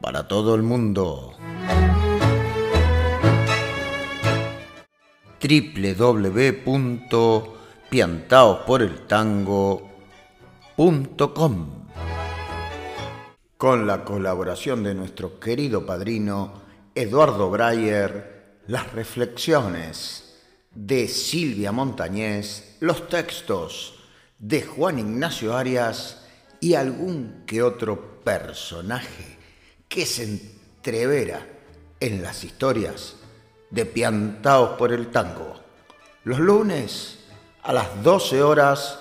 para todo el mundo. www.piantaosporeltango.com Con la colaboración de nuestro querido padrino Eduardo Breyer, las reflexiones de Silvia Montañez, los textos de Juan Ignacio Arias y algún que otro personaje que se entrevera en las historias de Piantaos por el Tango. Los lunes a las 12 horas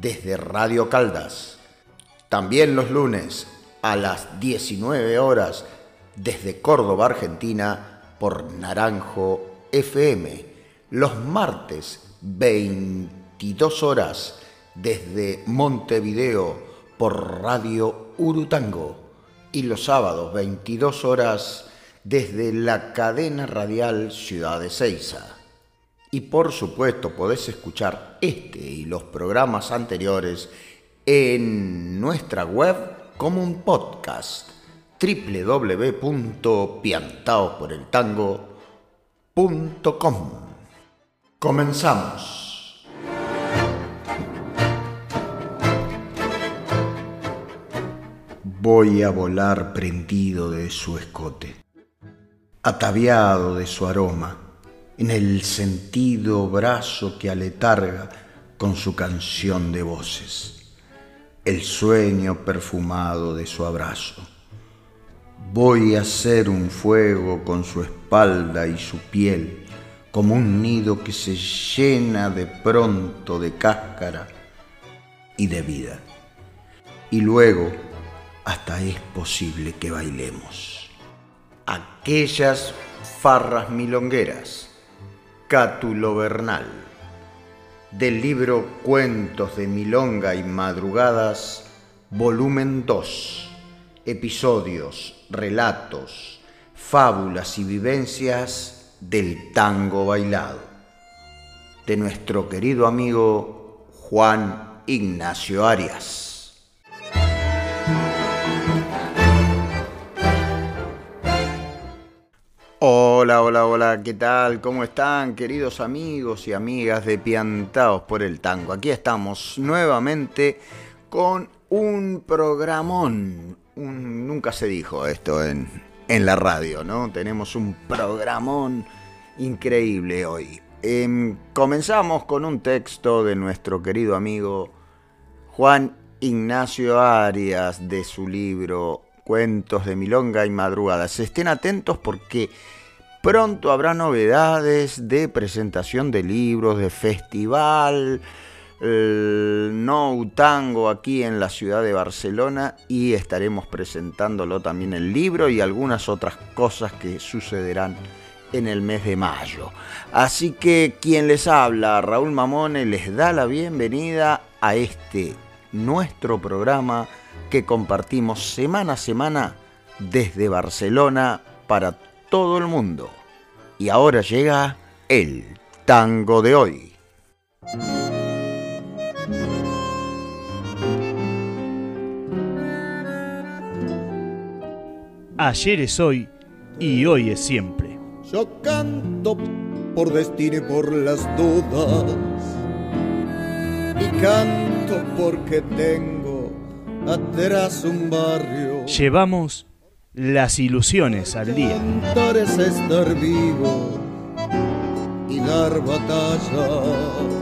desde Radio Caldas. También los lunes a las 19 horas desde Córdoba, Argentina, por Naranjo FM. Los martes 22 horas desde Montevideo por Radio Urutango y los sábados 22 horas desde la cadena radial Ciudad de Ceiza. Y por supuesto podés escuchar este y los programas anteriores en nuestra web como un podcast www.piantaosporeltango.com. Comenzamos. Voy a volar prendido de su escote, ataviado de su aroma, en el sentido brazo que aletarga con su canción de voces, el sueño perfumado de su abrazo. Voy a hacer un fuego con su espalda y su piel, como un nido que se llena de pronto de cáscara y de vida. Y luego, hasta es posible que bailemos. Aquellas farras milongueras, Cátulo Bernal, del libro Cuentos de Milonga y Madrugadas, volumen 2, episodios, relatos, fábulas y vivencias del tango bailado, de nuestro querido amigo Juan Ignacio Arias. Hola, hola, hola, ¿qué tal? ¿Cómo están, queridos amigos y amigas de Piantaos por el Tango? Aquí estamos nuevamente con un programón. nunca se dijo esto en, en, la radio, ¿no? Tenemos un programón increíble hoy. Em, comenzamos con un texto de nuestro querido amigo Juan Ignacio Arias de su libro Cuentos de Milonga y Madrugadas. Estén atentos porque Pronto habrá novedades de presentación de libros, de festival, No Tango aquí en la ciudad de Barcelona y estaremos presentándolo también el libro y algunas otras cosas que sucederán en el mes de mayo. Así que quien les habla, Raúl Mamone, les da la bienvenida a este nuestro programa que compartimos semana a semana desde Barcelona para todo el mundo. Y ahora llega el tango de hoy. Ayer es hoy y hoy es siempre. Yo canto por destino y por las dudas. Y canto porque tengo atrás un barrio. Llevamos las ilusiones al día. Estar vivo y dar batalla.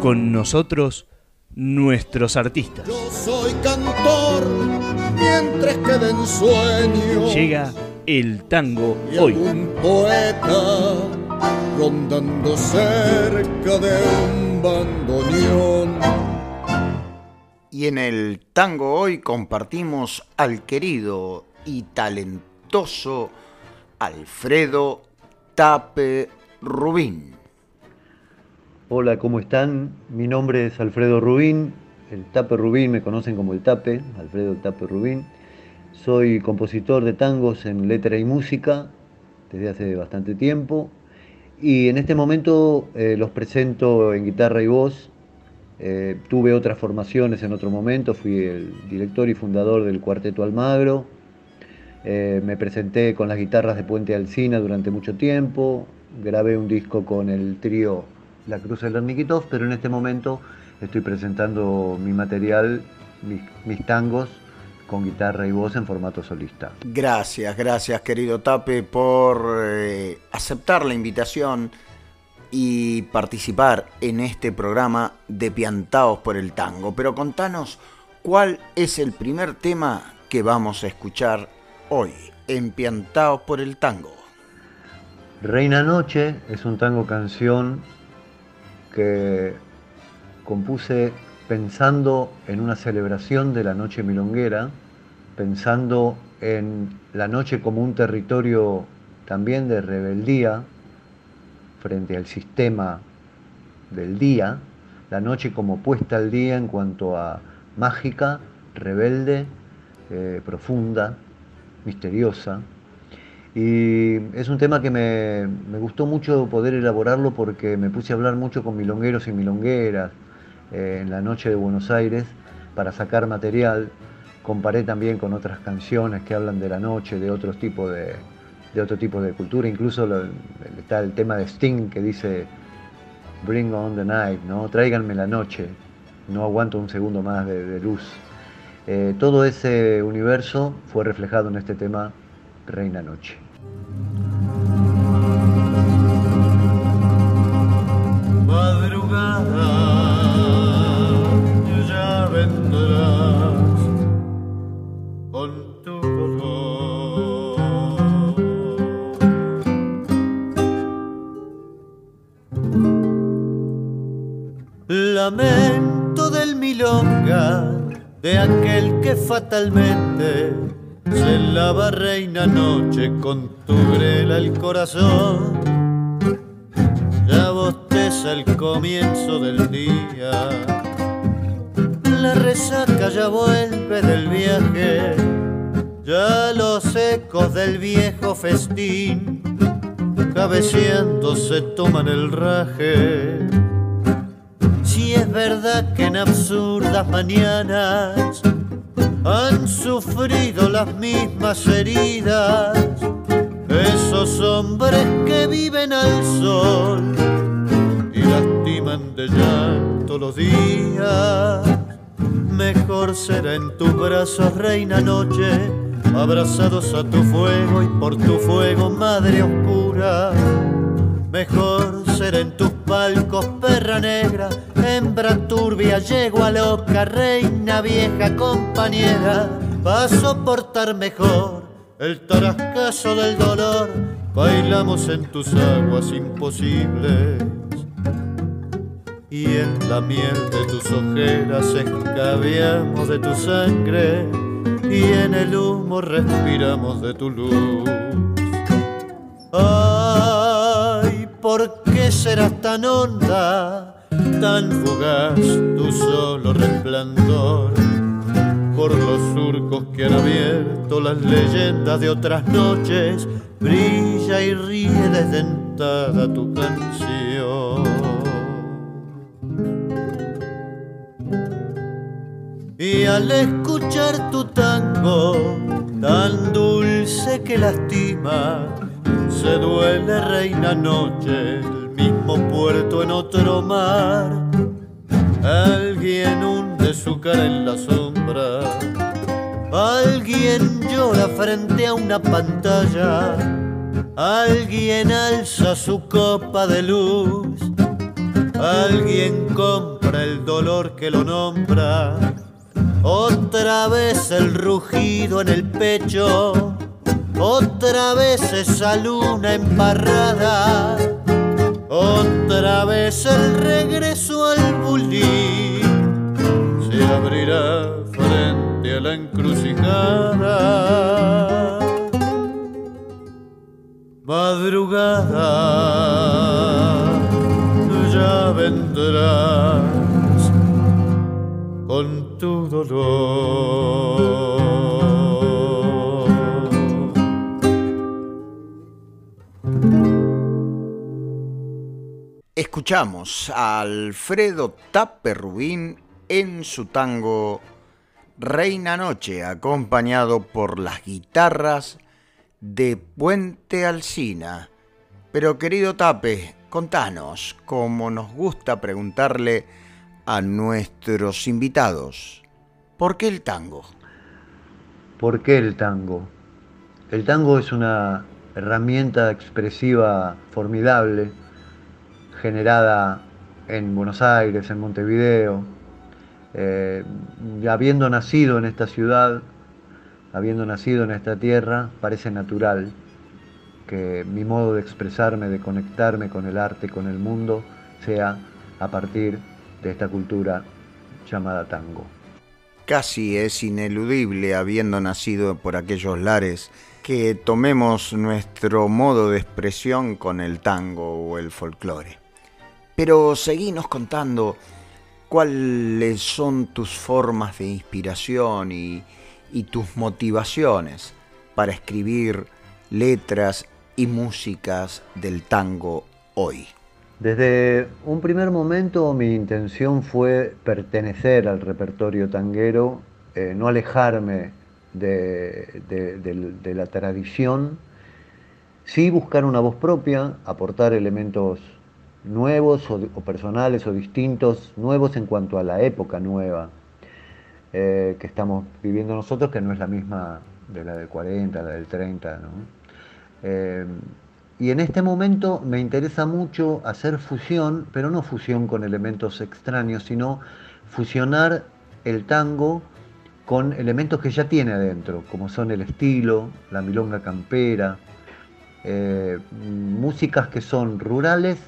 Con nosotros, nuestros artistas. Yo soy cantor mientras queda en sueño. Llega el tango y hoy. Un poeta rondando cerca de un bandoneón. Y en el tango hoy compartimos al querido y talentoso Alfredo Tape Rubín. Hola, ¿cómo están? Mi nombre es Alfredo Rubín, el Tape Rubín, me conocen como el Tape, Alfredo Tape Rubín. Soy compositor de tangos en letra y música desde hace bastante tiempo y en este momento eh, los presento en guitarra y voz. Eh, tuve otras formaciones en otro momento, fui el director y fundador del Cuarteto Almagro. Eh, me presenté con las guitarras de Puente Alcina durante mucho tiempo. Grabé un disco con el trío La Cruz del Nikitov, pero en este momento estoy presentando mi material, mis tangos con guitarra y voz en formato solista. Gracias, gracias querido Tape por eh, aceptar la invitación y participar en este programa de Piantaos por el Tango. Pero contanos cuál es el primer tema que vamos a escuchar hoy en Piantaos por el Tango. Reina Noche es un tango canción que compuse pensando en una celebración de la noche milonguera pensando en la noche como un territorio también de rebeldía frente al sistema del día, la noche como puesta al día en cuanto a mágica, rebelde, eh, profunda, misteriosa. Y es un tema que me, gustó mucho poder elaborarlo porque me puse a hablar mucho con milongueros y milongueras eh, en la noche de Buenos Aires para sacar material comparé también con otras canciones que hablan de la noche, de otros tipos de, otro tipo de cultura, incluso está el tema de Sting que dice Bring on the night, ¿no? Tráiganme la noche, no aguanto un segundo más de, luz. Eh, todo ese universo fue reflejado en este tema Reina Noche. Lamento del milonga, de aquel que fatalmente se lava reina noche con tu grela el corazón. Ya bosteza el comienzo del día, la resaca ya vuelve del viaje, ya los ecos del viejo festín cabeceando se toman el raje si es verdad que en absurdas mañanas han sufrido las mismas heridas esos hombres que viven al sol y lastiman de llanto los días. Mejor será en tus brazos, reina noche, abrazados a tu fuego y por tu fuego, madre oscura. Mejor será en tus palcos, perra negra, hembra turbia, yegua loca, reina vieja, compañera, va a soportar mejor el tarascazo del dolor, bailamos en tus aguas imposibles. Y en la miel de tus ojeras escabiamos de tu sangre y en el humo respiramos de tu luz. Ay, ¿por qué serás tan honda? Tan fugaz tu solo resplandor. Por los surcos que han abierto las leyendas de otras noches, brilla y ríe desdentada tu canción. Y al escuchar tu tango, tan dulce que lastima, se duele reina noche mismo puerto en otro mar. Alguien hunde su cara en la sombra. Alguien llora frente a una pantalla. Alguien alza su copa de luz. Alguien compra el dolor que lo nombra. Otra vez el rugido en el pecho. Otra vez esa luna embarrada otra vez el regreso al bulín se abrirá frente a la encrucijada. madrugada ya vendrás con tu dolor. Escuchamos a Alfredo Tape Rubín en su tango Reina Noche, acompañado por las guitarras de Puente Alsina. Pero querido Tape, contanos, como nos gusta preguntarle a nuestros invitados, ¿por qué el tango? ¿Por qué el tango? El tango es una herramienta expresiva formidable, generada en Buenos Aires, en Montevideo, eh, habiendo nacido en esta ciudad, habiendo nacido en esta tierra, parece natural que mi modo de expresarme, de conectarme con el arte, con el mundo, sea a partir de esta cultura llamada tango. Casi es ineludible, habiendo nacido por aquellos lares, que tomemos nuestro modo de expresión con el tango o el folclore. Pero seguinos contando cuáles son tus formas de inspiración y, tus motivaciones para escribir letras y músicas del tango hoy. Desde un primer momento mi intención fue pertenecer al repertorio tanguero, eh, no alejarme de, de, la tradición, sí buscar una voz propia, aportar elementos nuevos o, personales o distintos, nuevos en cuanto a la época nueva eh, que estamos viviendo nosotros, que no es la misma de la del 40, la del 30. Eh, y en este momento me interesa mucho hacer fusión, pero no fusión con elementos extraños, sino fusionar el tango con elementos que ya tiene adentro, como son el estilo, la milonga campera, eh, músicas que son rurales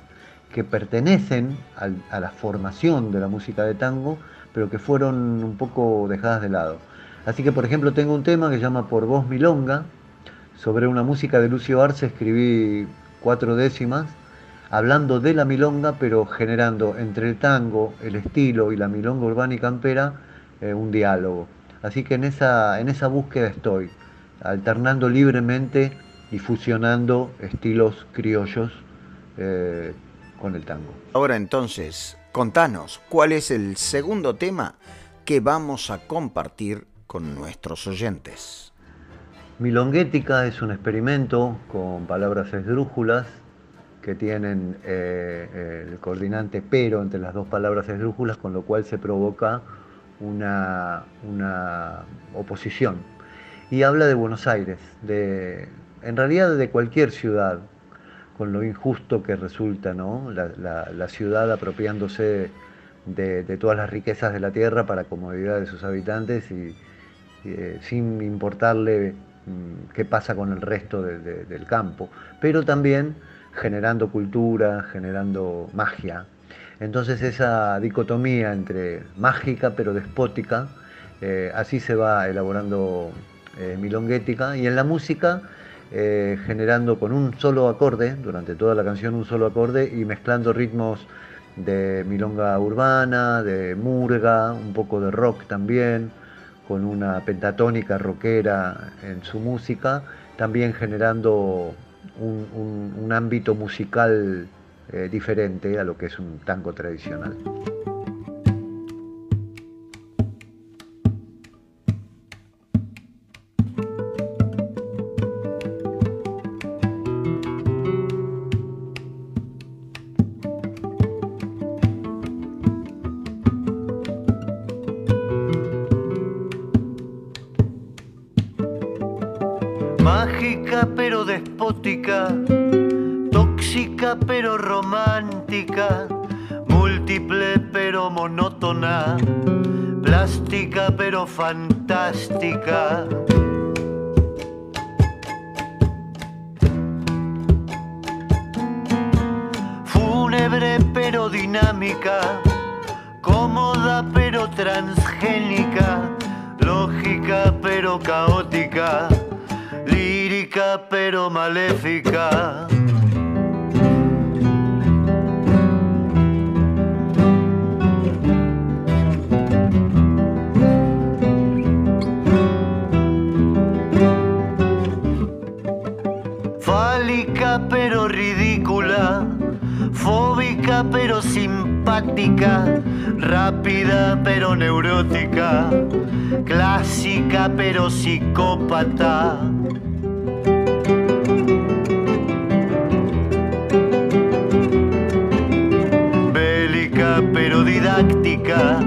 que pertenecen a la formación de la música de tango, pero que fueron un poco dejadas de lado. Así que, por ejemplo, tengo un tema que se llama Por Voz Milonga, sobre una música de Lucio Arce escribí cuatro décimas, hablando de la milonga, pero generando entre el tango, el estilo y la milonga urbana y campera eh, un diálogo. Así que en esa, en esa búsqueda estoy, alternando libremente y fusionando estilos criollos eh, el tango. Ahora entonces, contanos, ¿cuál es el segundo tema que vamos a compartir con nuestros oyentes? Milonguética es un experimento con palabras esdrújulas que tienen eh, eh, el coordinante pero entre las dos palabras esdrújulas, con lo cual se provoca una, una oposición. Y habla de Buenos Aires, de, en realidad de cualquier ciudad, con lo injusto que resulta ¿no? la, ciudad apropiándose de, todas las riquezas de la tierra para comodidad de sus habitantes y, eh, sin importarle mm, qué pasa con el resto del campo, pero también generando cultura, generando magia. Entonces esa dicotomía entre mágica pero despótica, eh, así se va elaborando eh, Milonguética y en la música eh, generando con un solo acorde, durante toda la canción un solo acorde y mezclando ritmos de milonga urbana, de murga, un poco de rock también, con una pentatónica rockera en su música, también generando un, ámbito musical eh, diferente a lo que es un tango tradicional. Fantástica. Fúnebre pero dinámica, cómoda pero transgénica, lógica pero caótica fálica pero maléfica. Fálica pero ridícula, fóbica pero simpática, rápida pero neurótica, clásica pero psicópata. Bélica pero didáctica,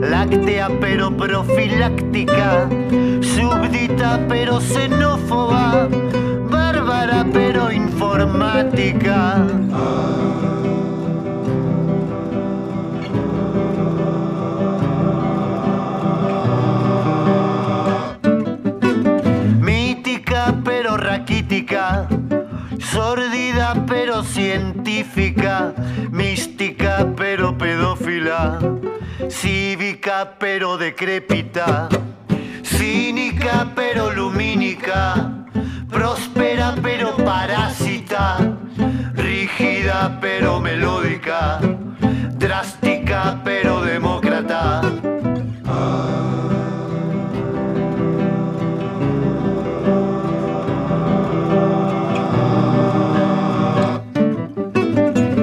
láctea pero profiláctica, súbdita pero xenófoba, bárbara pero informática. Mítica pero raquítica, sórdida pero científica, mística pero pedófila, cívica pero decrépita, cínica pero lumínica, próspera pero pero melódica, drástica pero demócrata.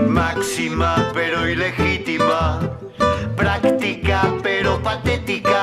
máxima pero ilegítima, práctica pero patética,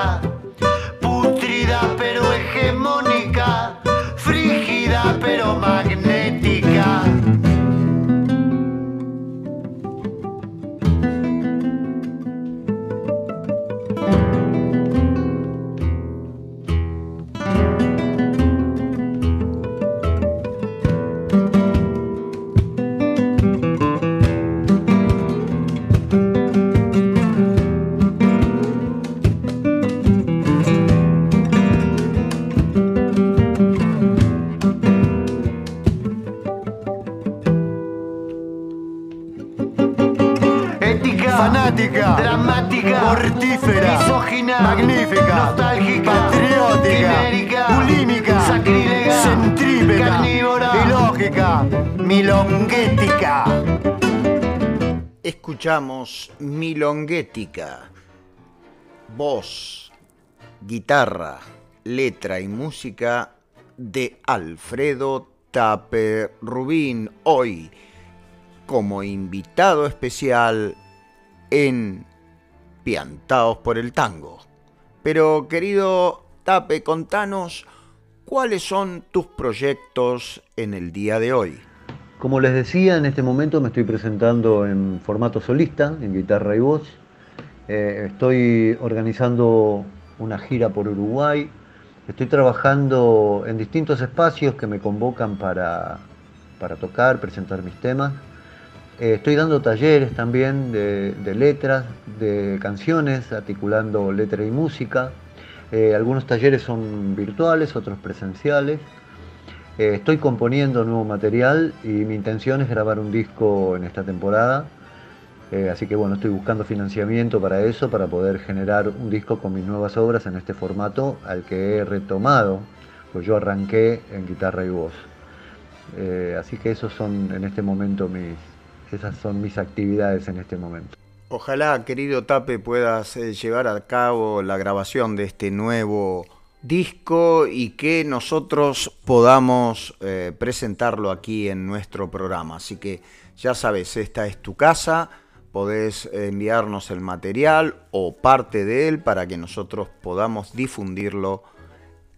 Voz, guitarra, letra y música de Alfredo Tape Rubín. Hoy como invitado especial en Piantaos por el Tango. Pero querido Tape, contanos cuáles son tus proyectos en el día de hoy. Como les decía, en este momento me estoy presentando en formato solista, en guitarra y voz. Eh, estoy organizando una gira por Uruguay. Estoy trabajando en distintos espacios que me convocan para, para tocar, presentar mis temas. Eh, estoy dando talleres también de, de letras, de canciones, articulando letra y música. Eh, algunos talleres son virtuales, otros presenciales. Eh, estoy componiendo nuevo material y mi intención es grabar un disco en esta temporada. Eh, así que bueno, estoy buscando financiamiento para eso, para poder generar un disco con mis nuevas obras en este formato al que he retomado, pues yo arranqué en guitarra y voz. Eh, así que esos son en este momento mis, esas son mis actividades en este momento. Ojalá, querido Tape, puedas llevar a cabo la grabación de este nuevo disco y que nosotros podamos eh, presentarlo aquí en nuestro programa. Así que ya sabes, esta es tu casa, podés enviarnos el material o parte de él para que nosotros podamos difundirlo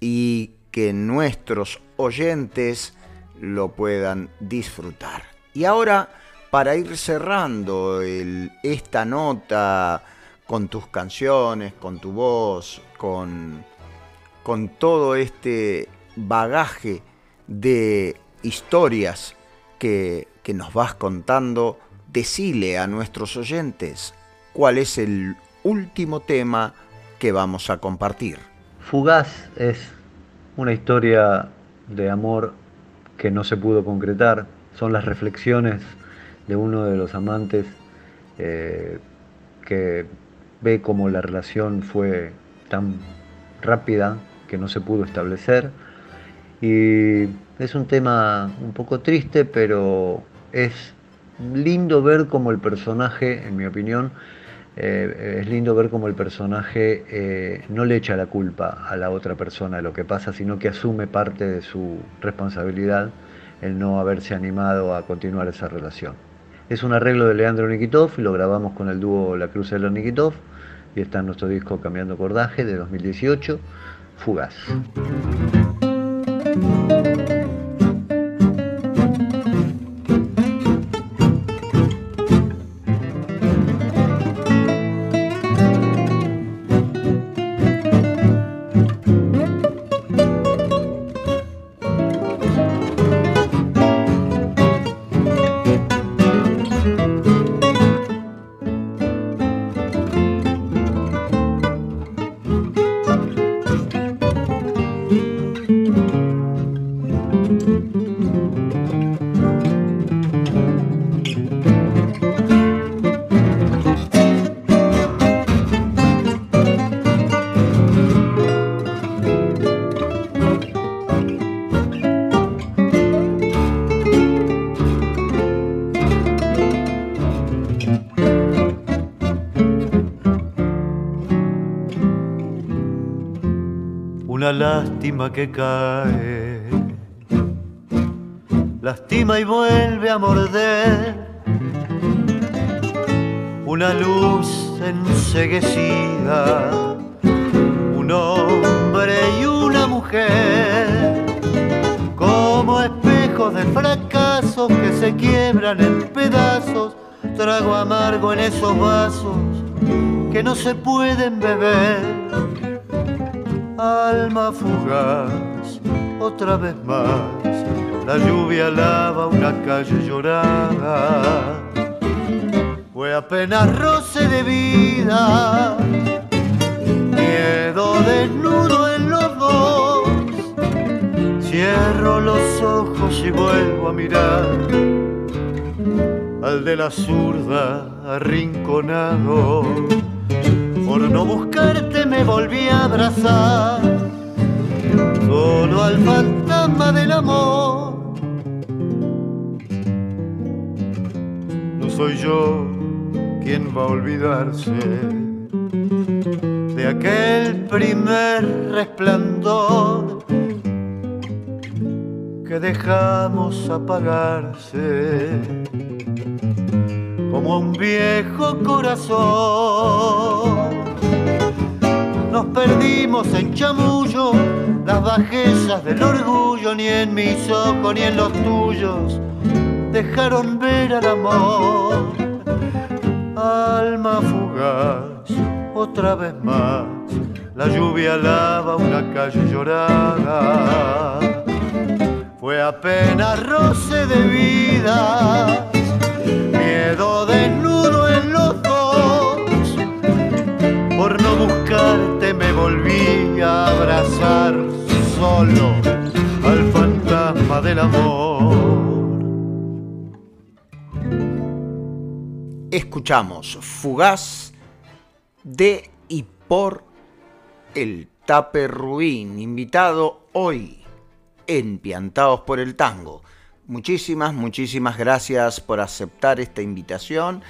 y que nuestros oyentes lo puedan disfrutar. Y ahora, para ir cerrando esta nota con tus canciones, con tu voz, con, con todo este bagaje de historias que, que nos vas contando, decile a nuestros oyentes cuál es el último tema que vamos a compartir. Fugaz es una historia de amor que no se pudo concretar. Son las reflexiones de uno de los amantes eh, que ve cómo la relación fue tan rápida que no se pudo establecer Y es un tema un poco triste, pero es lindo ver cómo el personaje, en mi opinión, eh, es lindo ver cómo el personaje eh, no le echa la culpa a la otra persona de lo que pasa, sino que asume parte de su responsabilidad el no haberse animado a continuar esa relación. Es un arreglo de Leandro Nikitov y lo grabamos con el dúo La Cruz de los Nikitov y está en nuestro disco Cambiando Cordaje de 2018, Fugaz. Lástima que Cierro los ojos y vuelvo a mirar al de la zurda arrinconado por no buscarte me volví a abrazar, solo al fantasma del amor. No soy yo quien va a olvidarse de aquel primer resplandor que dejamos apagarse como un viejo corazón. Nos perdimos en chamullo, las bajezas del orgullo, ni en mis ojos ni en los tuyos, dejaron ver al amor. Alma fugaz, otra vez más, la lluvia lava una calle llorada. Fue apenas roce de vida quedó desnudo en los dos. Por no buscarte me volví a abrazar solo al fantasma del amor. Escuchamos Fugaz de y por el Tape Ruin, invitado hoy en Piantados por el Tango. Muchísimas, muchísimas gracias por aceptar esta invitación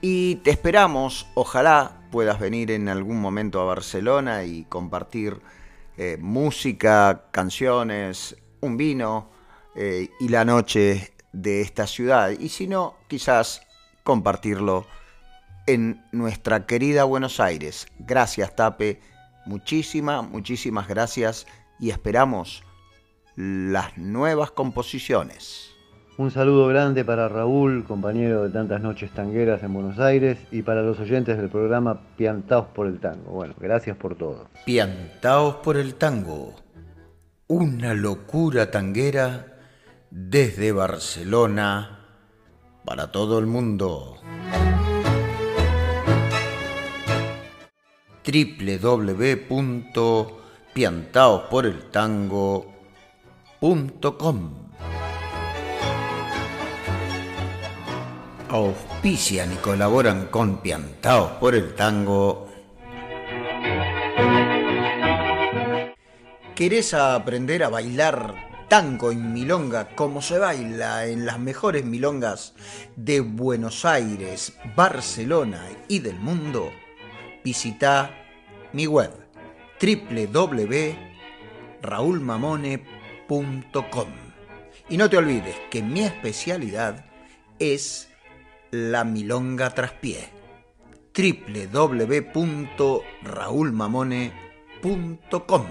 y te esperamos, ojalá puedas venir en algún momento a Barcelona y compartir eh, música, canciones, un vino eh, y la noche de esta ciudad. Y si no, quizás compartirlo en nuestra querida Buenos Aires. Gracias, Tape. Muchísimas, muchísimas gracias y esperamos las nuevas composiciones. Un saludo grande para Raúl, compañero de tantas noches tangueras en Buenos Aires, y para los oyentes del programa Piantaos por el Tango. Bueno, gracias por todo. Piantaos por el Tango, una locura tanguera desde Barcelona para todo el mundo. www.piantaosporeltango.com Auspician y colaboran con Piantaos por el Tango. ¿Querés aprender a bailar tango en milonga como se baila en las mejores milongas de Buenos Aires, Barcelona y del mundo, visita mi web www.raulmamone.com. Y no te olvides que mi especialidad es la milonga traspié www.raulmamone.com.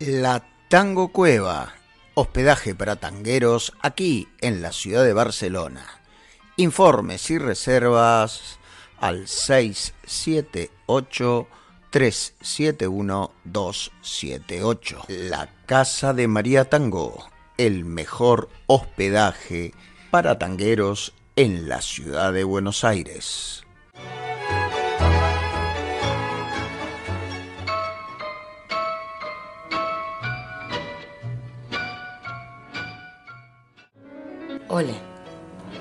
La Tango Cueva, hospedaje para tangueros aquí en la ciudad de Barcelona. Informes y reservas al 678 371 278. La Casa de María Tango, el mejor hospedaje para tangueros en la ciudad de Buenos Aires. Hola,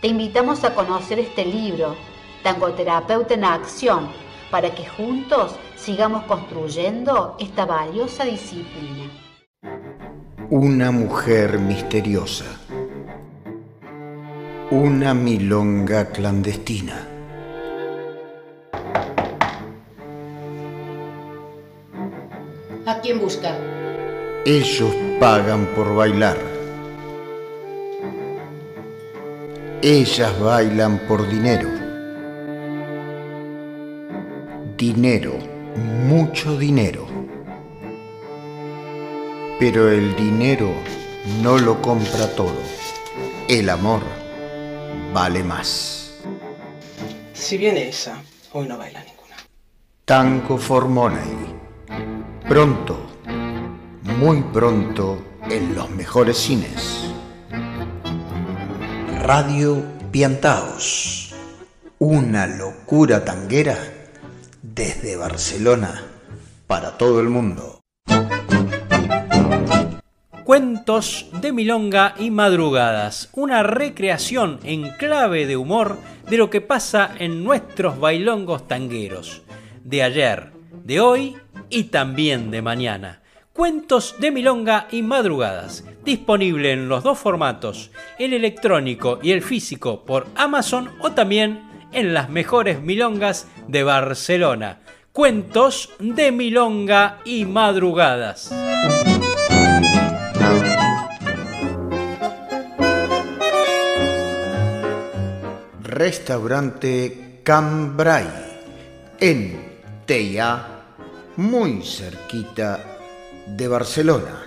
te invitamos a conocer este libro, Tangoterapeuta en Acción, para que juntos sigamos construyendo esta valiosa disciplina. Una mujer misteriosa. Una milonga clandestina. ¿A quién busca? Ellos pagan por bailar. Ellas bailan por dinero. Dinero, mucho dinero. Pero el dinero no lo compra todo. El amor vale más. Si viene esa, hoy no baila ninguna. Tango for Money. Pronto, muy pronto, en los mejores cines. Radio Piantaos, una locura tanguera desde Barcelona para todo el mundo. Cuentos de Milonga y Madrugadas, una recreación en clave de humor de lo que pasa en nuestros bailongos tangueros, de ayer, de hoy y también de mañana. Cuentos de Milonga y Madrugadas, disponible en los dos formatos, el electrónico y el físico por Amazon o también en las mejores milongas de Barcelona. Cuentos de Milonga y Madrugadas. Restaurante Cambrai en Teia, muy cerquita de Barcelona.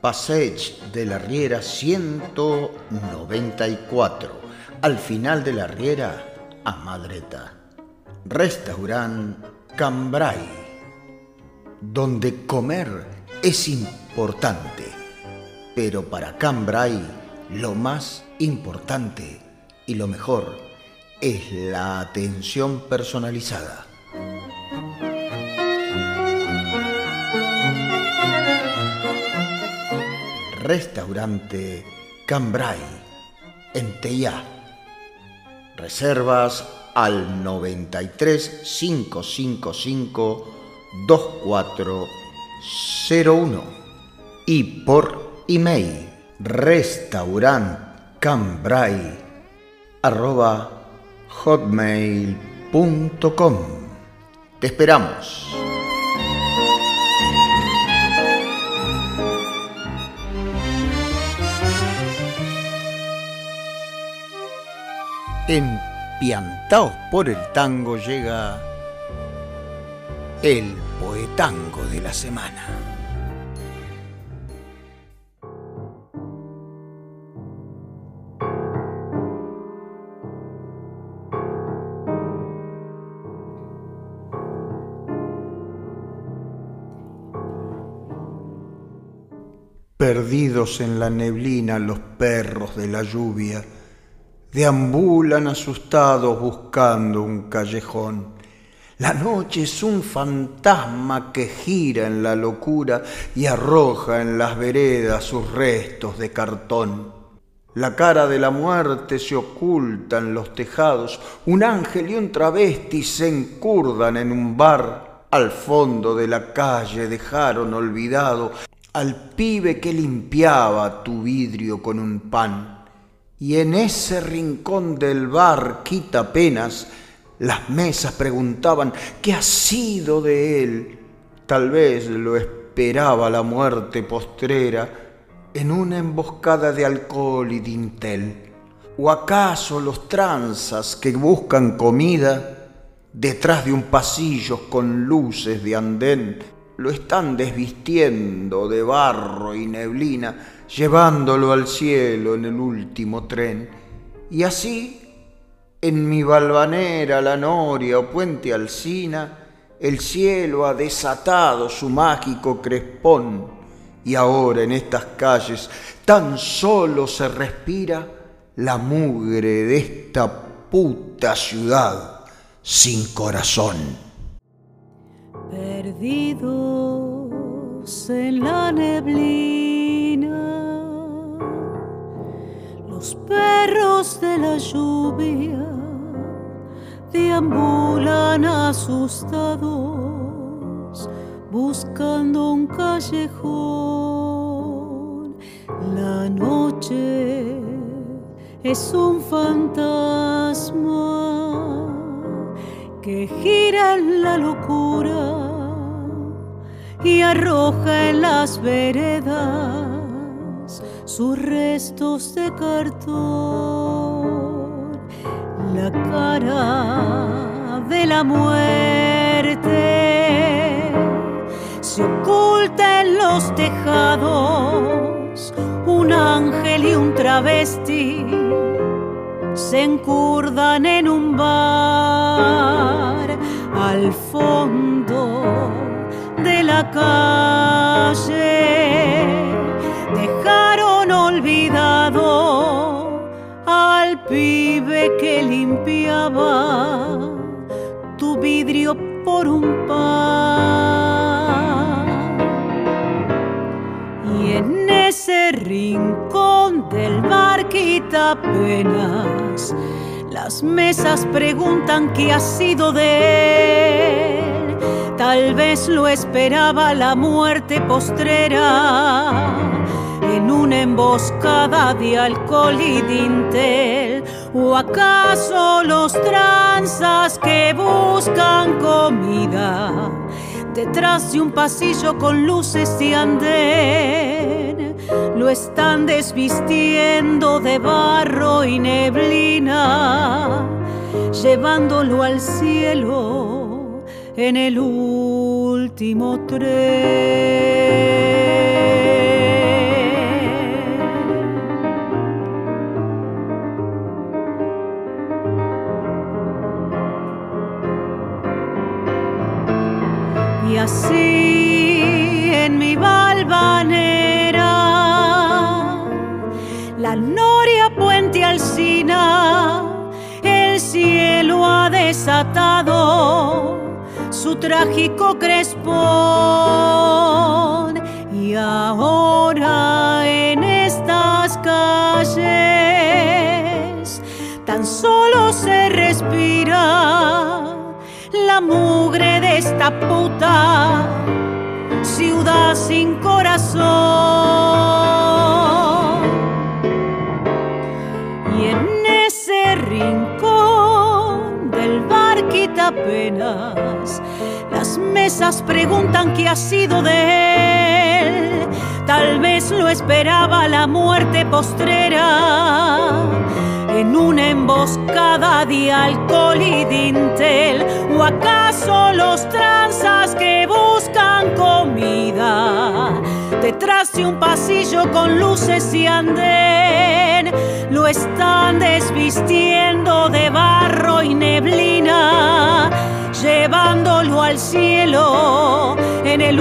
Passage de la Riera 194, al final de la Riera, a Madreta. Restaurant Cambrai, donde comer es importante, pero para Cambrai lo más importante y lo mejor es la atención personalizada. Restaurante Cambrai, en Teia. Reservas al 93 555 2401 y por email restaurantcambrai arroba hotmail.com. Te esperamos. En Piantaos por el Tango llega el poetango de la semana. En la neblina los perros de la lluvia, deambulan asustados buscando un callejón. La noche es un fantasma que gira en la locura y arroja en las veredas sus restos de cartón. La cara de la muerte se oculta en los tejados, un ángel y un travesti se encurdan en un bar. Al fondo de la calle dejaron olvidado al pibe que limpiaba tu vidrio con un pan. Y en ese rincón del bar, quita penas, las mesas preguntaban qué ha sido de él. Tal vez lo esperaba la muerte postrera en una emboscada de alcohol y dintel. ¿O acaso los tranzas que buscan comida detrás de un pasillo con luces de andén lo están desvistiendo de barro y neblina, llevándolo al cielo en el último tren. Y así, en mi balvanera, la noria o puente alcina, el cielo ha desatado su mágico crespón y ahora en estas calles tan solo se respira la mugre de esta puta ciudad sin corazón perdidos en la neblina, los perros de la lluvia deambulan asustados buscando un callejón. La noche es un fantasma que gira en la locura y arroja en las veredas sus restos de cartón. La cara de la muerte se oculta en los tejados, un ángel y un travesti se encurdan en un bar al fondo de la calle. Dejaron olvidado al pibe que limpiaba tu vidrio por un pan. Y en ese rincón del bar quita penas, las mesas preguntan qué ha sido de él Tal vez lo esperaba la muerte postrera en una emboscada de alcohol y dintel. ¿O acaso los tranzas que buscan comida detrás de un pasillo con luces y andén? Lo están desvistiendo de barro y neblina, llevándolo al cielo en el último tren. Así en mi balvanera, la noria puente alcina, el cielo ha desatado su trágico crespón. Y ahora en estas calles tan solo se respira la mugre de esta ciudad sin corazón. Y en ese rincón del bar quita penas las mesas preguntan qué ha sido de él. Tal vez lo esperaba la muerte postrera en una emboscada de alcohol y dintel. ¿O acaso los tranzas que buscan comida detrás de un pasillo con luces y andén lo están desvistiendo de barro y neblina? llevándolo al cielo en el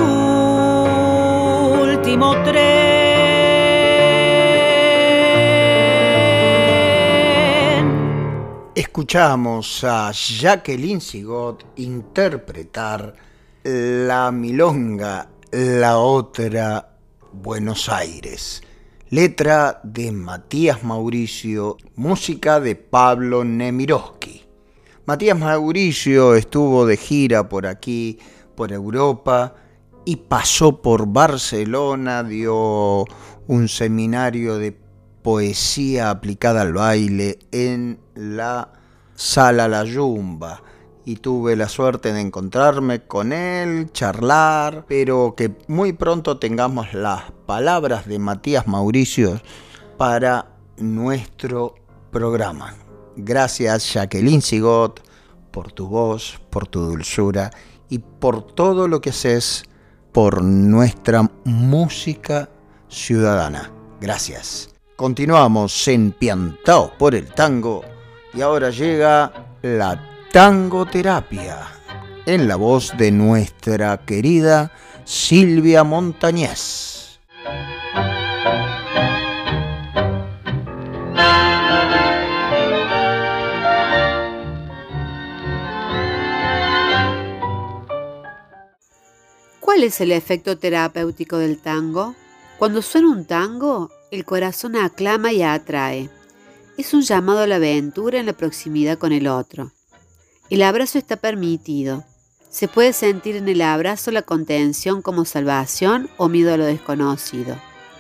Escuchamos a Jacqueline Sigot interpretar La Milonga, la otra Buenos Aires. Letra de Matías Mauricio, música de Pablo Nemirovsky. Matías Mauricio estuvo de gira por aquí, por Europa, y pasó por Barcelona, dio un seminario de poesía aplicada al baile en la sala La Yumba y tuve la suerte de encontrarme con él, charlar, pero que muy pronto tengamos las palabras de Matías Mauricio para nuestro programa. Gracias Jacqueline Sigot por tu voz, por tu dulzura y por todo lo que haces por nuestra música ciudadana. Gracias. Continuamos en Piantao por el tango y ahora llega la tangoterapia en la voz de nuestra querida Silvia Montañez. ¿Cuál es el efecto terapéutico del tango? Cuando suena un tango, el corazón aclama y atrae. Es un llamado a la aventura en la proximidad con el otro. El abrazo está permitido. Se puede sentir en el abrazo la contención como salvación o miedo a lo desconocido.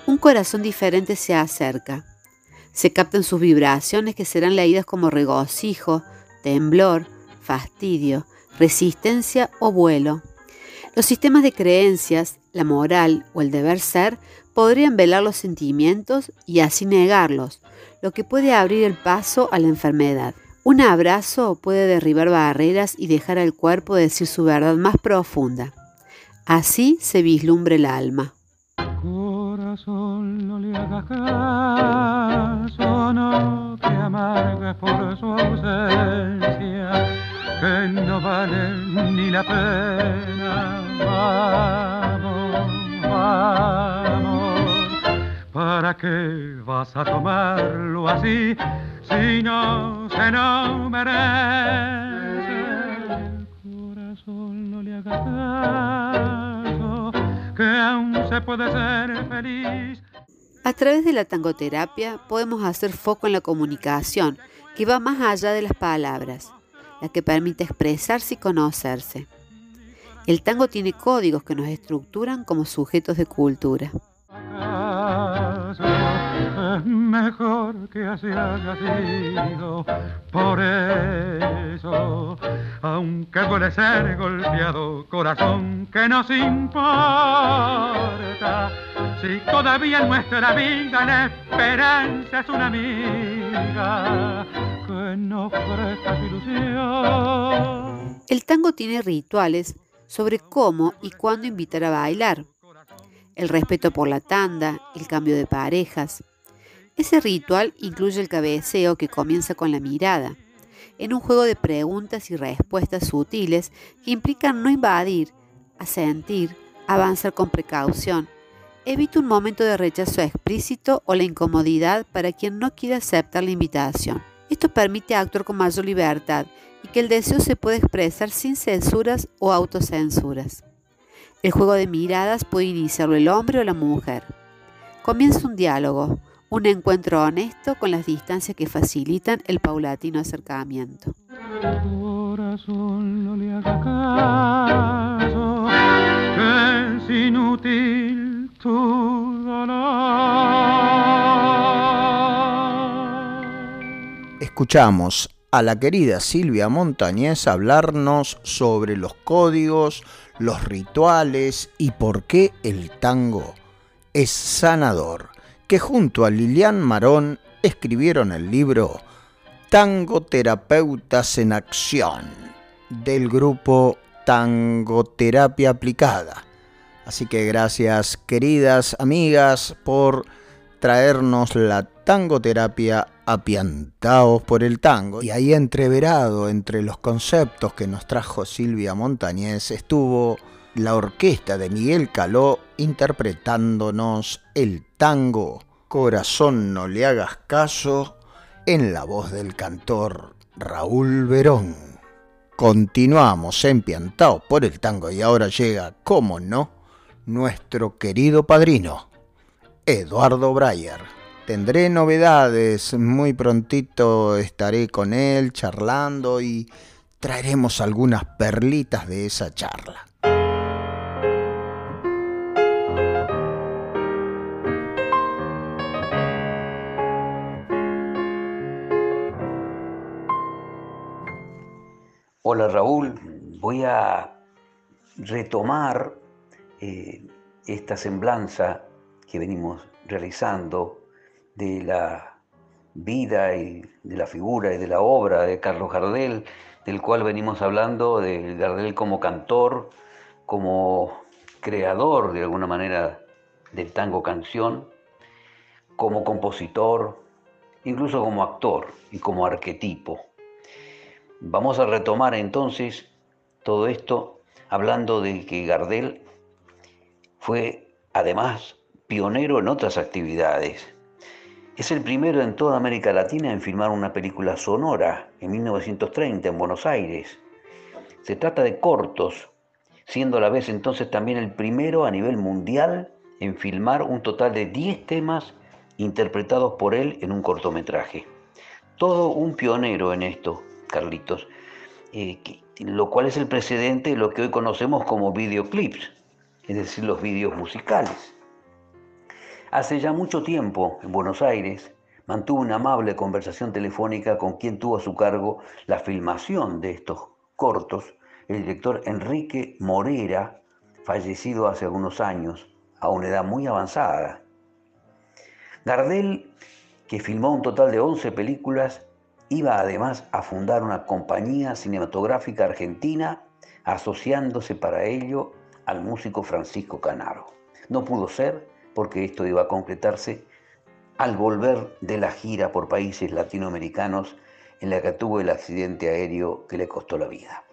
Un corazón diferente se acerca. Se captan sus vibraciones que serán leídas como regocijo, temblor, fastidio, resistencia o vuelo. Los sistemas de creencias, la moral o el deber ser podrían velar los sentimientos y así negarlos, lo que puede abrir el paso a la enfermedad. Un abrazo puede derribar barreras y dejar al cuerpo decir su verdad más profunda. Así se vislumbra el alma. Corazón, no le no por su ausencia, que no vale ni la pena. Vamos, vamos, ¿para qué vas a tomarlo así si no se no merece? El corazón no le hagas caso, que aún se puede ser feliz. A través de la tangoterapia podemos hacer foco en la comunicación, que va más allá de las palabras, la que permite expresarse y conocerse. El tango tiene códigos que nos estructuran como sujetos de cultura. Mejor que así haya sido. Por eso, aunque duele ser golpeado, corazón que nos importa. Si todavía en nuestra vida la esperanza es una amiga que su ilusión. El tango tiene rituales sobre cómo y cuándo invitar a bailar. El respeto por la tanda, el cambio de parejas. Ese ritual incluye el cabeceo que comienza con la mirada, en un juego de preguntas y respuestas sutiles que implican no invadir, asentir, avanzar con precaución. Evita un momento de rechazo explícito o la incomodidad para quien no quiere aceptar la invitación. Esto permite actuar con mayor libertad y que el deseo se pueda expresar sin censuras o autocensuras. El juego de miradas puede iniciarlo el hombre o la mujer. Comienza un diálogo, un encuentro honesto con las distancias que facilitan el paulatino acercamiento. Corazón, no le que es inútil Escuchamos a la querida Silvia Montañez hablarnos sobre los códigos, los rituales y por qué el tango es sanador, que junto a Lilian Marón escribieron el libro Tango Terapeutas en Acción del grupo Tangoterapia Aplicada. Así que gracias queridas amigas por traernos la tangoterapia apiantados por el tango. Y ahí entreverado entre los conceptos que nos trajo Silvia Montañez estuvo la orquesta de Miguel Caló interpretándonos el tango Corazón no le hagas caso en la voz del cantor Raúl Verón. Continuamos empiantados por el tango y ahora llega, como no, nuestro querido padrino, Eduardo Breyer. Tendré novedades, muy prontito estaré con él charlando y traeremos algunas perlitas de esa charla. Hola Raúl, voy a retomar eh, esta semblanza que venimos realizando de la vida y de la figura y de la obra de Carlos Gardel, del cual venimos hablando, de Gardel como cantor, como creador de alguna manera del tango canción, como compositor, incluso como actor y como arquetipo. Vamos a retomar entonces todo esto hablando de que Gardel fue además pionero en otras actividades. Es el primero en toda América Latina en filmar una película sonora en 1930 en Buenos Aires. Se trata de cortos, siendo a la vez entonces también el primero a nivel mundial en filmar un total de 10 temas interpretados por él en un cortometraje. Todo un pionero en esto, Carlitos, eh, lo cual es el precedente de lo que hoy conocemos como videoclips, es decir, los vídeos musicales. Hace ya mucho tiempo, en Buenos Aires, mantuvo una amable conversación telefónica con quien tuvo a su cargo la filmación de estos cortos, el director Enrique Morera, fallecido hace algunos años, a una edad muy avanzada. Gardel, que filmó un total de 11 películas, Iba además a fundar una compañía cinematográfica argentina asociándose para ello al músico Francisco Canaro. No pudo ser porque esto iba a concretarse al volver de la gira por países latinoamericanos en la que tuvo el accidente aéreo que le costó la vida.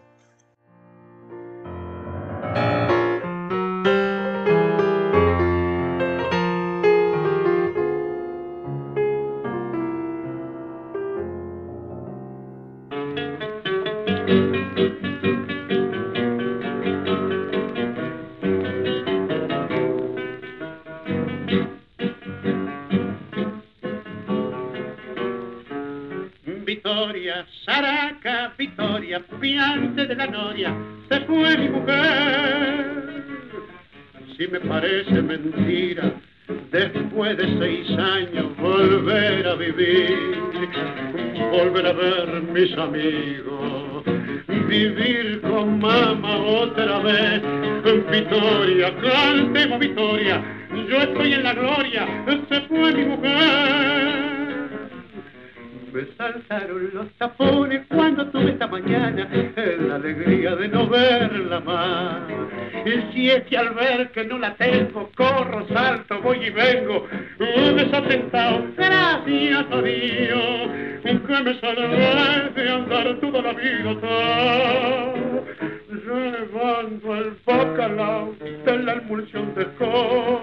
De la noria, se fue mi mujer. Si me parece mentira, después de seis años volver a vivir, volver a ver mis amigos, vivir con mamá otra vez. Victoria, cantemos Victoria, yo estoy en la gloria, se fue mi mujer me saltaron los tapones la alegría de no verla más. Y si es que al ver que no la tengo, corro, salto, voy y vengo, desatentado, gracias a Dios, que me salvé de andar toda la vida llevando el bacalao de la emulsión de cor.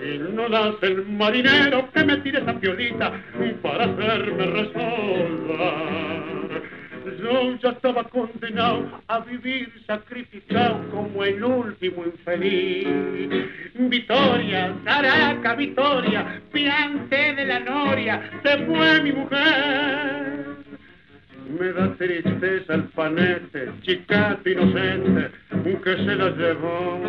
Si no das el marinero que me tire esa piolita para hacerme resolver. Yo ya estaba condenado a vivir sacrificado como el último infeliz. Victoria, Caraca, Victoria, piante de la noria, se fue mi mujer me da tristeza el panete, chicato inocente, que se la llevó.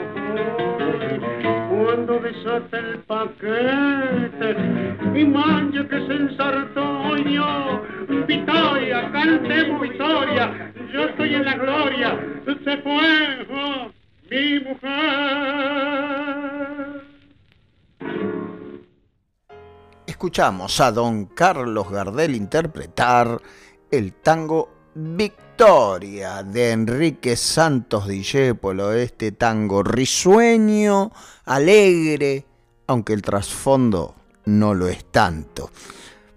Cuando desata el paquete y mancha que se ensartó yo, Victoria, cantemos Victoria, yo estoy en la gloria, se fue oh, mi mujer. Escuchamos a don Carlos Gardel interpretar el tango Victoria de Enrique Santos Discépolo, este tango risueño, alegre, aunque el trasfondo no lo es tanto.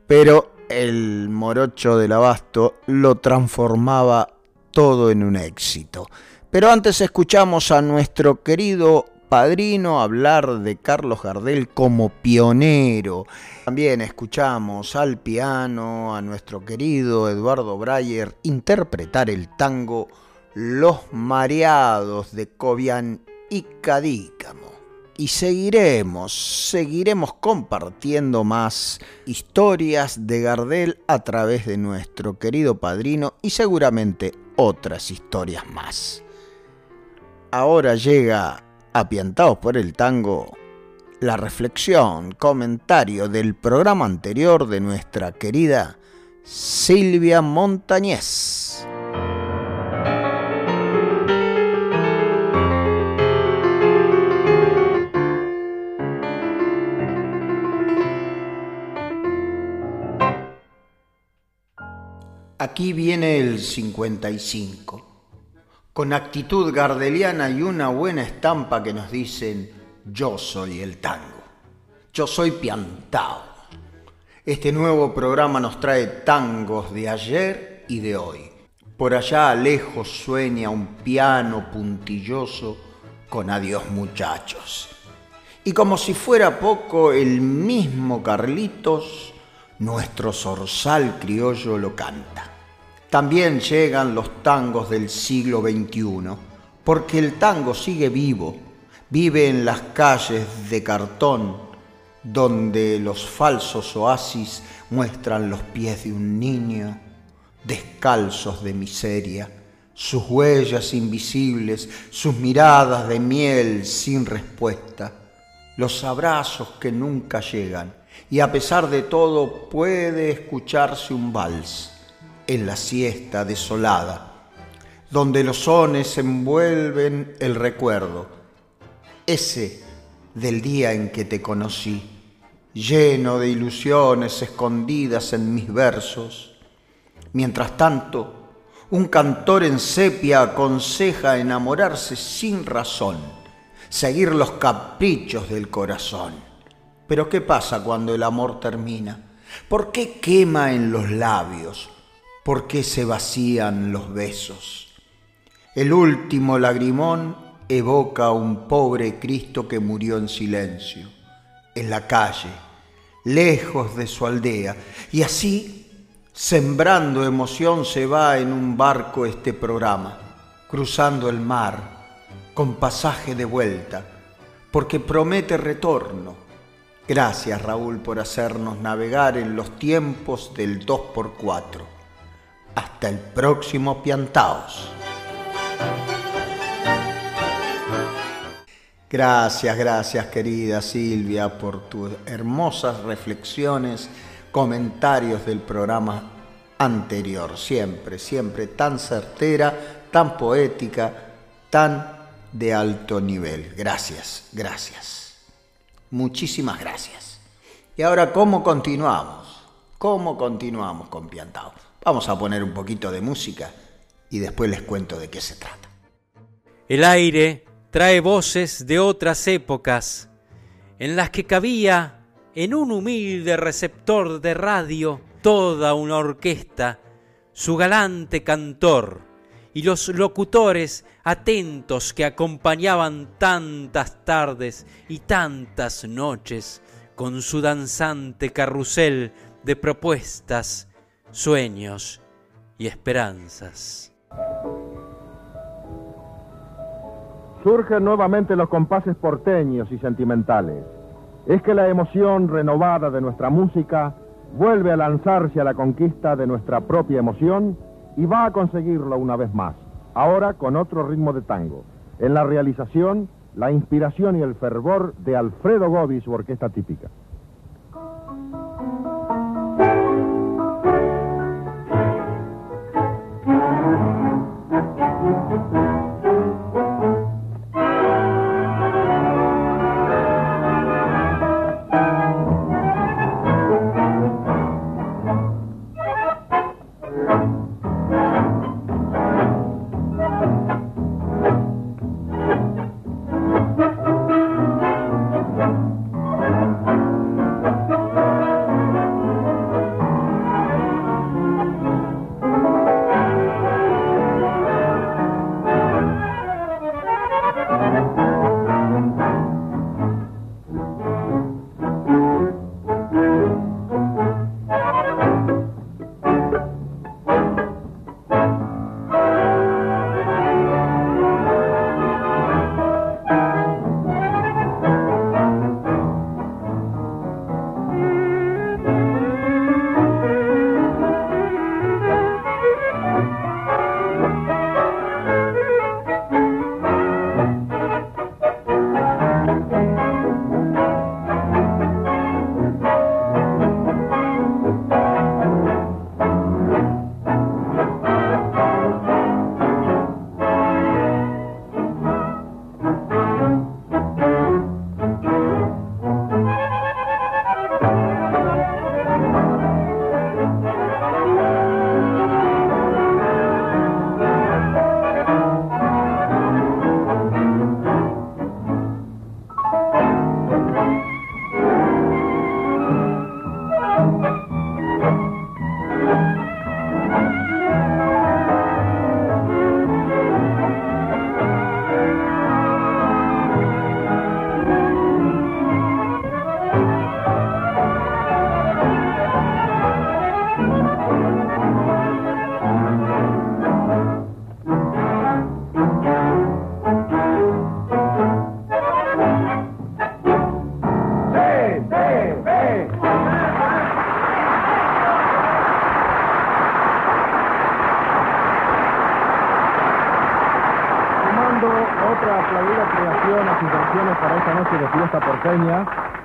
Pero el morocho del abasto lo transformaba todo en un éxito. Pero antes escuchamos a nuestro querido padrino hablar de Carlos Gardel como pionero. También escuchamos al piano a nuestro querido Eduardo Breyer interpretar el tango Los Mareados de Cobian y Cadícamo. Y seguiremos, seguiremos compartiendo más historias de Gardel a través de nuestro querido padrino y seguramente otras historias más. Ahora llega apiantados por el tango, la reflexión, comentario del programa anterior de nuestra querida Silvia Montañez. Aquí viene el 55 con actitud gardeliana y una buena estampa que nos dicen, yo soy el tango, yo soy piantao. Este nuevo programa nos trae tangos de ayer y de hoy. Por allá lejos sueña un piano puntilloso con adiós muchachos. Y como si fuera poco, el mismo Carlitos, nuestro zorzal criollo, lo canta. También llegan los tangos del siglo XXI, porque el tango sigue vivo, vive en las calles de cartón, donde los falsos oasis muestran los pies de un niño, descalzos de miseria, sus huellas invisibles, sus miradas de miel sin respuesta, los abrazos que nunca llegan, y a pesar de todo puede escucharse un vals en la siesta desolada, donde los sones envuelven el recuerdo, ese del día en que te conocí, lleno de ilusiones escondidas en mis versos. Mientras tanto, un cantor en sepia aconseja enamorarse sin razón, seguir los caprichos del corazón. Pero ¿qué pasa cuando el amor termina? ¿Por qué quema en los labios? ¿Por qué se vacían los besos? El último lagrimón evoca a un pobre Cristo que murió en silencio, en la calle, lejos de su aldea, y así, sembrando emoción, se va en un barco este programa, cruzando el mar, con pasaje de vuelta, porque promete retorno. Gracias Raúl por hacernos navegar en los tiempos del 2x4. Hasta el próximo Piantaos. Gracias, gracias querida Silvia por tus hermosas reflexiones, comentarios del programa anterior, siempre, siempre tan certera, tan poética, tan de alto nivel. Gracias, gracias. Muchísimas gracias. Y ahora, ¿cómo continuamos? ¿Cómo continuamos con Piantaos? Vamos a poner un poquito de música y después les cuento de qué se trata. El aire trae voces de otras épocas en las que cabía en un humilde receptor de radio toda una orquesta, su galante cantor y los locutores atentos que acompañaban tantas tardes y tantas noches con su danzante carrusel de propuestas sueños y esperanzas. Surgen nuevamente los compases porteños y sentimentales. Es que la emoción renovada de nuestra música vuelve a lanzarse a la conquista de nuestra propia emoción y va a conseguirlo una vez más, ahora con otro ritmo de tango. En la realización, la inspiración y el fervor de Alfredo Gobi, su orquesta típica.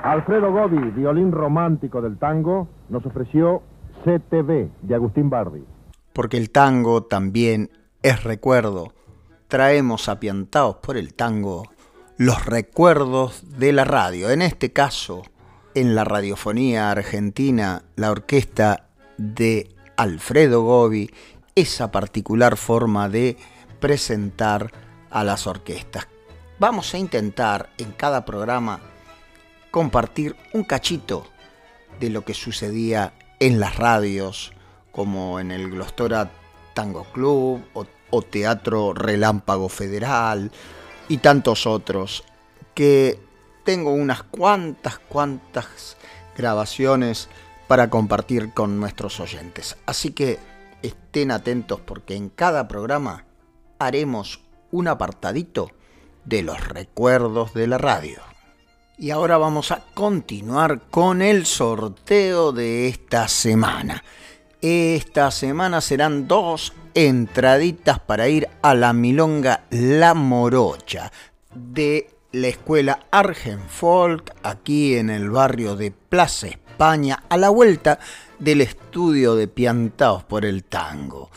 Alfredo Gobi, violín romántico del tango, nos ofreció CTV de Agustín Bardi. Porque el tango también es recuerdo. Traemos apiantados por el tango los recuerdos de la radio. En este caso, en la radiofonía argentina, la orquesta de Alfredo Gobi, esa particular forma de presentar a las orquestas. Vamos a intentar en cada programa compartir un cachito de lo que sucedía en las radios, como en el Glostora Tango Club o, o Teatro Relámpago Federal y tantos otros, que tengo unas cuantas, cuantas grabaciones para compartir con nuestros oyentes. Así que estén atentos porque en cada programa haremos un apartadito de los recuerdos de la radio. Y ahora vamos a continuar con el sorteo de esta semana. Esta semana serán dos entraditas para ir a la Milonga La Morocha de la escuela Argenfolk aquí en el barrio de Plaza España a la vuelta del estudio de Piantaos por el Tango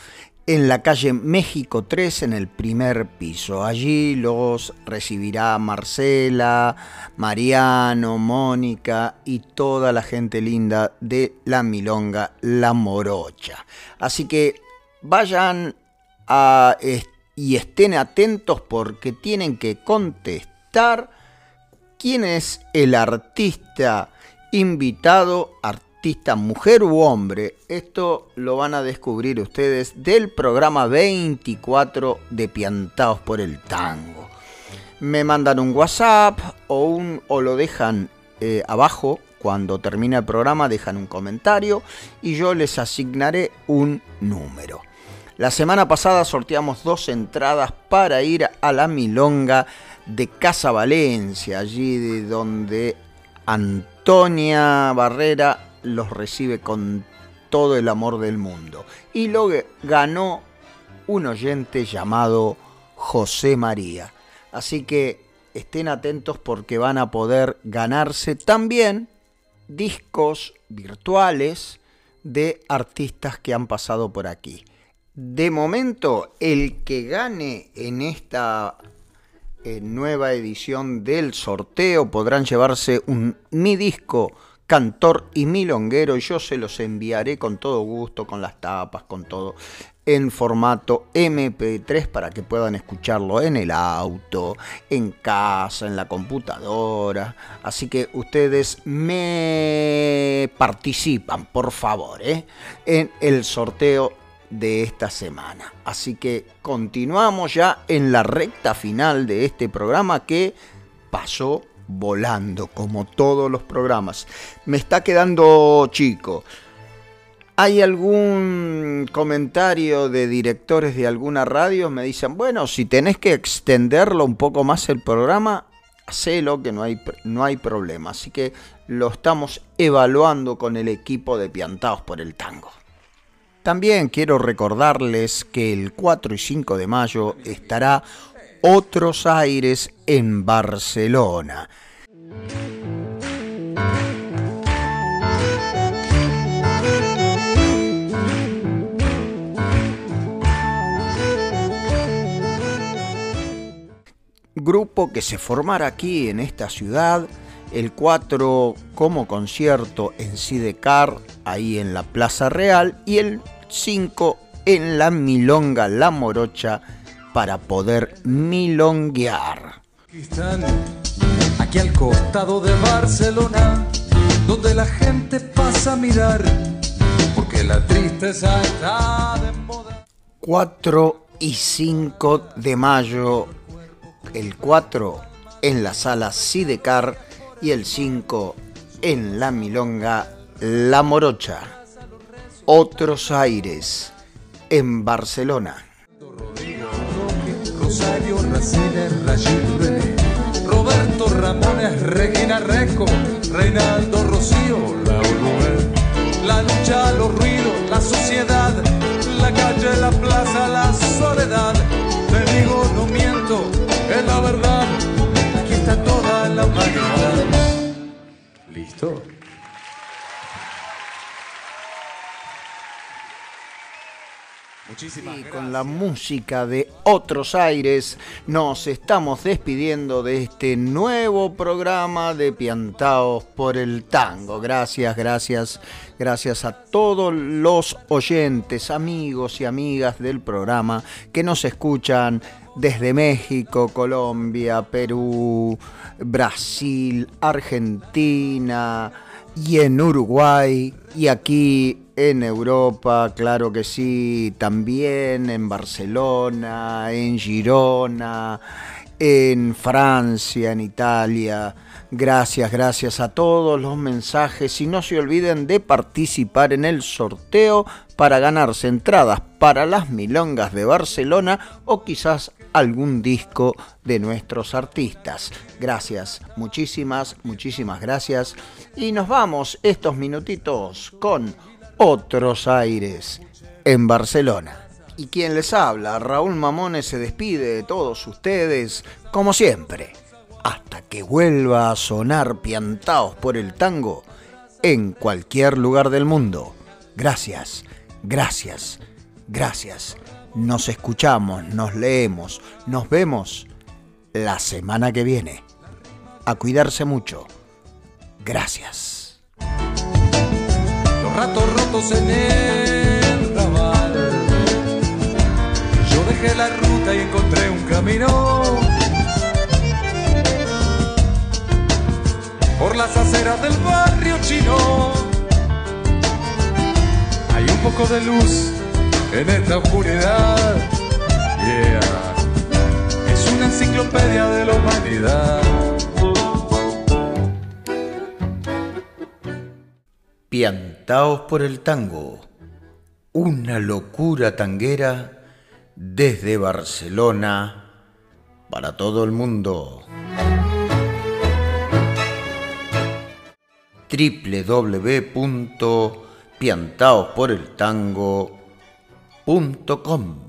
en la calle México 3 en el primer piso. Allí los recibirá Marcela, Mariano, Mónica y toda la gente linda de la Milonga La Morocha. Así que vayan a, y estén atentos porque tienen que contestar quién es el artista invitado, artista mujer u hombre. Esto lo van a descubrir ustedes del programa 24 de Piantaos por el Tango. Me mandan un WhatsApp o, un, o lo dejan eh, abajo cuando termine el programa, dejan un comentario y yo les asignaré un número. La semana pasada sorteamos dos entradas para ir a la Milonga de Casa Valencia, allí de donde Antonia Barrera los recibe con todo el amor del mundo. Y lo ganó un oyente llamado José María. Así que estén atentos porque van a poder ganarse también discos virtuales de artistas que han pasado por aquí. De momento, el que gane en esta eh, nueva edición del sorteo podrán llevarse un mi disco cantor y milonguero. Yo se los enviaré con todo gusto, con las tapas, con todo, en formato MP3 para que puedan escucharlo en el auto, en casa, en la computadora. Así que ustedes me participan, por favor, ¿eh? en el sorteo de esta semana. Así que continuamos ya en la recta final de este programa que pasó volando, como todos los programas. Me está quedando chico. ¿Hay algún comentario de directores de alguna radio? Me dicen, bueno, si tenés que extenderlo un poco más el programa, hacelo, que no hay, no hay problema. Así que lo estamos evaluando con el equipo de Piantaos por el Tango. También quiero recordarles que el 4 y 5 de mayo estará Otros Aires en Barcelona. Grupo que se formará aquí en esta ciudad el 4 como concierto en Sidecar, ahí en la Plaza Real, y el 5 en la Milonga La Morocha para poder milonguear. Aquí al costado de Barcelona, donde la gente pasa a mirar, porque la tristeza está de moda. 4 y 5 de mayo, el 4 en la sala Sidecar y el 5 en la Milonga La Morocha otros aires en Barcelona. Rosario Roberto Ramones, Regina Reco, Reinaldo Rocío, La lucha, los ruidos, la sociedad, la calle, la plaza, la soledad. Te digo, no miento, es la verdad. Aquí está toda la humanidad. ¿Listo? Y con la música de Otros Aires nos estamos despidiendo de este nuevo programa de Piantaos por el Tango. Gracias, gracias, gracias a todos los oyentes, amigos y amigas del programa que nos escuchan desde México, Colombia, Perú, Brasil, Argentina y en Uruguay y aquí en Europa, claro que sí, también en Barcelona, en Girona, en Francia, en Italia. Gracias, gracias a todos los mensajes y no se olviden de participar en el sorteo para ganarse entradas para las milongas de Barcelona o quizás algún disco de nuestros artistas. Gracias, muchísimas, muchísimas gracias. Y nos vamos estos minutitos con otros aires en Barcelona. Y quien les habla, Raúl Mamones, se despide de todos ustedes, como siempre, hasta que vuelva a sonar piantaos por el tango en cualquier lugar del mundo. Gracias, gracias, gracias. Nos escuchamos, nos leemos, nos vemos la semana que viene. A cuidarse mucho. Gracias ratos rotos en el ramal. Yo dejé la ruta y encontré un camino. Por las aceras del barrio chino. Hay un poco de luz en esta oscuridad. Es una enciclopedia de la humanidad. Piantaos por el tango, una locura tanguera desde Barcelona para todo el mundo. www.piantaosporeltango.com www.radiomaría.com.